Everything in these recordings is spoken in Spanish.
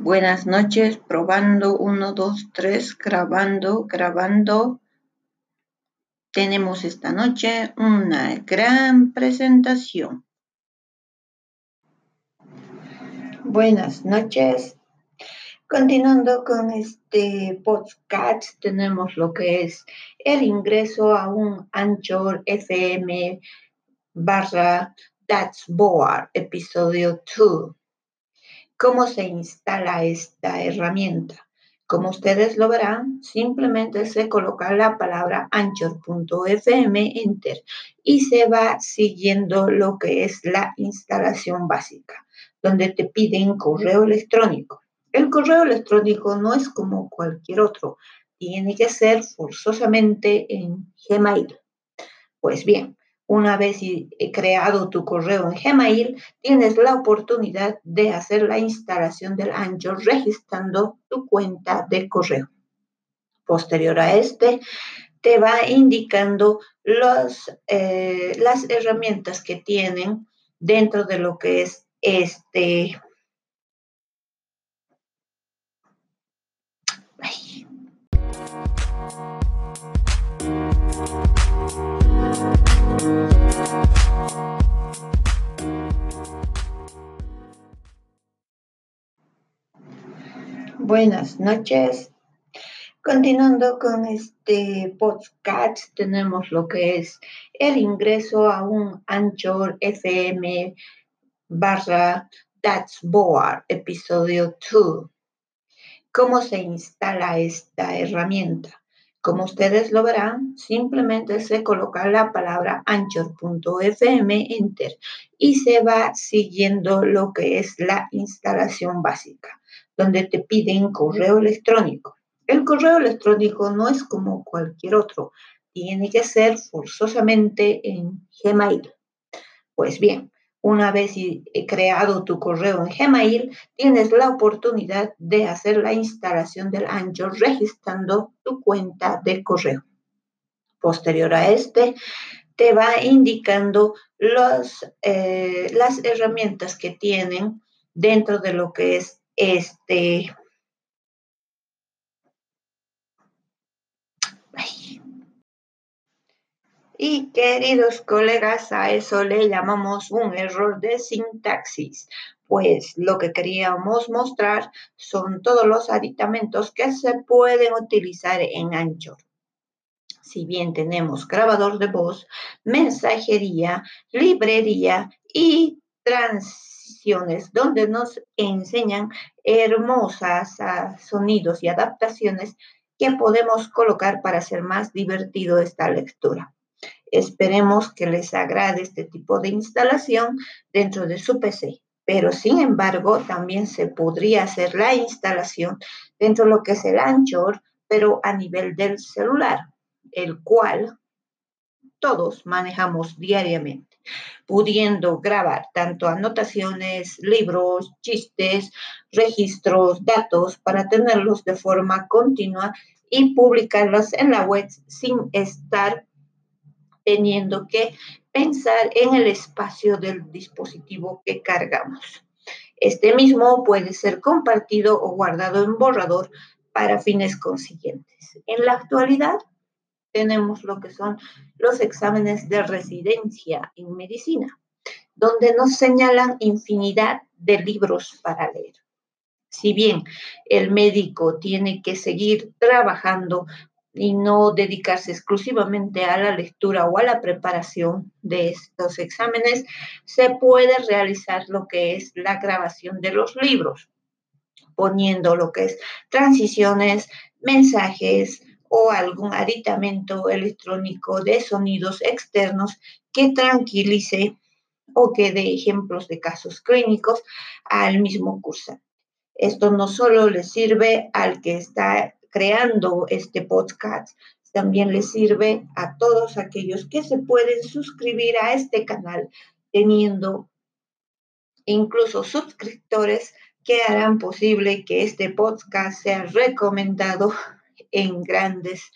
Buenas noches, probando, uno, dos, tres, grabando, grabando. Tenemos esta noche una gran presentación. Buenas noches. Continuando con este podcast, tenemos lo que es el ingreso a un Anchor FM barra That's Board, episodio 2. ¿Cómo se instala esta herramienta? Como ustedes lo verán, simplemente se coloca la palabra anchor.fm, enter, y se va siguiendo lo que es la instalación básica, donde te piden correo electrónico. El correo electrónico no es como cualquier otro, tiene que ser forzosamente en Gmail. Pues bien, una vez creado tu correo en Gmail, tienes la oportunidad de hacer la instalación del Anchor registrando tu cuenta de correo. Posterior a este, te va indicando los, eh, las herramientas que tienen dentro de lo que es este Buenas noches. Continuando con este podcast, tenemos lo que es el ingreso a un Anchor FM barra That's Board, episodio 2. ¿Cómo se instala esta herramienta? Como ustedes lo verán, simplemente se coloca la palabra anchor.fm, enter, y se va siguiendo lo que es la instalación básica, donde te piden correo electrónico. El correo electrónico no es como cualquier otro, tiene que ser forzosamente en Gmail. Pues bien, una vez creado tu correo en Gmail, tienes la oportunidad de hacer la instalación del Anchor registrando tu cuenta de correo. Posterior a este, te va indicando eh, las herramientas que tienen dentro de lo que es este Y queridos colegas, a eso le llamamos un error de sintaxis, pues lo que queríamos mostrar son todos los aditamentos que se pueden utilizar en Anchor. Si bien tenemos grabador de voz, mensajería, librería y transiciones, donde nos enseñan hermosas sonidos y adaptaciones que podemos colocar para hacer más divertido esta lectura. Esperemos que les agrade este tipo de instalación dentro de su PC. Pero sin embargo, también se podría hacer la instalación dentro de lo que es el Anchor, pero a nivel del celular, el cual todos manejamos diariamente, pudiendo grabar tanto anotaciones, libros, chistes, registros, datos para tenerlos de forma continua y publicarlos en la web sin estar teniendo que pensar en el espacio del dispositivo que cargamos. Este mismo puede ser compartido o guardado en borrador para fines consiguientes. En la actualidad tenemos lo que son los exámenes de residencia en medicina, donde nos señalan infinidad de libros para leer. Si bien el médico tiene que seguir trabajando y no dedicarse exclusivamente a la lectura o a la preparación de estos exámenes, se puede realizar lo que es la grabación de los libros, poniendo lo que es transiciones, mensajes o algún aditamento electrónico de sonidos externos que tranquilice o que dé ejemplos de casos clínicos al mismo cursante. Esto no solo le sirve al que está creando este podcast también le sirve a todos aquellos que se pueden suscribir a este canal teniendo incluso suscriptores que harán posible que este podcast sea recomendado en grandes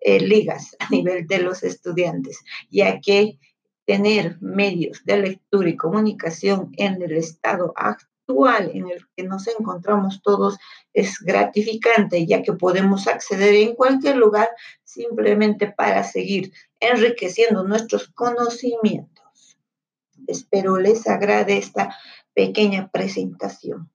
eh, ligas a nivel de los estudiantes, ya que tener medios de lectura y comunicación en el estado actual en el que nos encontramos todos es gratificante, ya que podemos acceder en cualquier lugar simplemente para seguir enriqueciendo nuestros conocimientos. Espero les agrade esta pequeña presentación.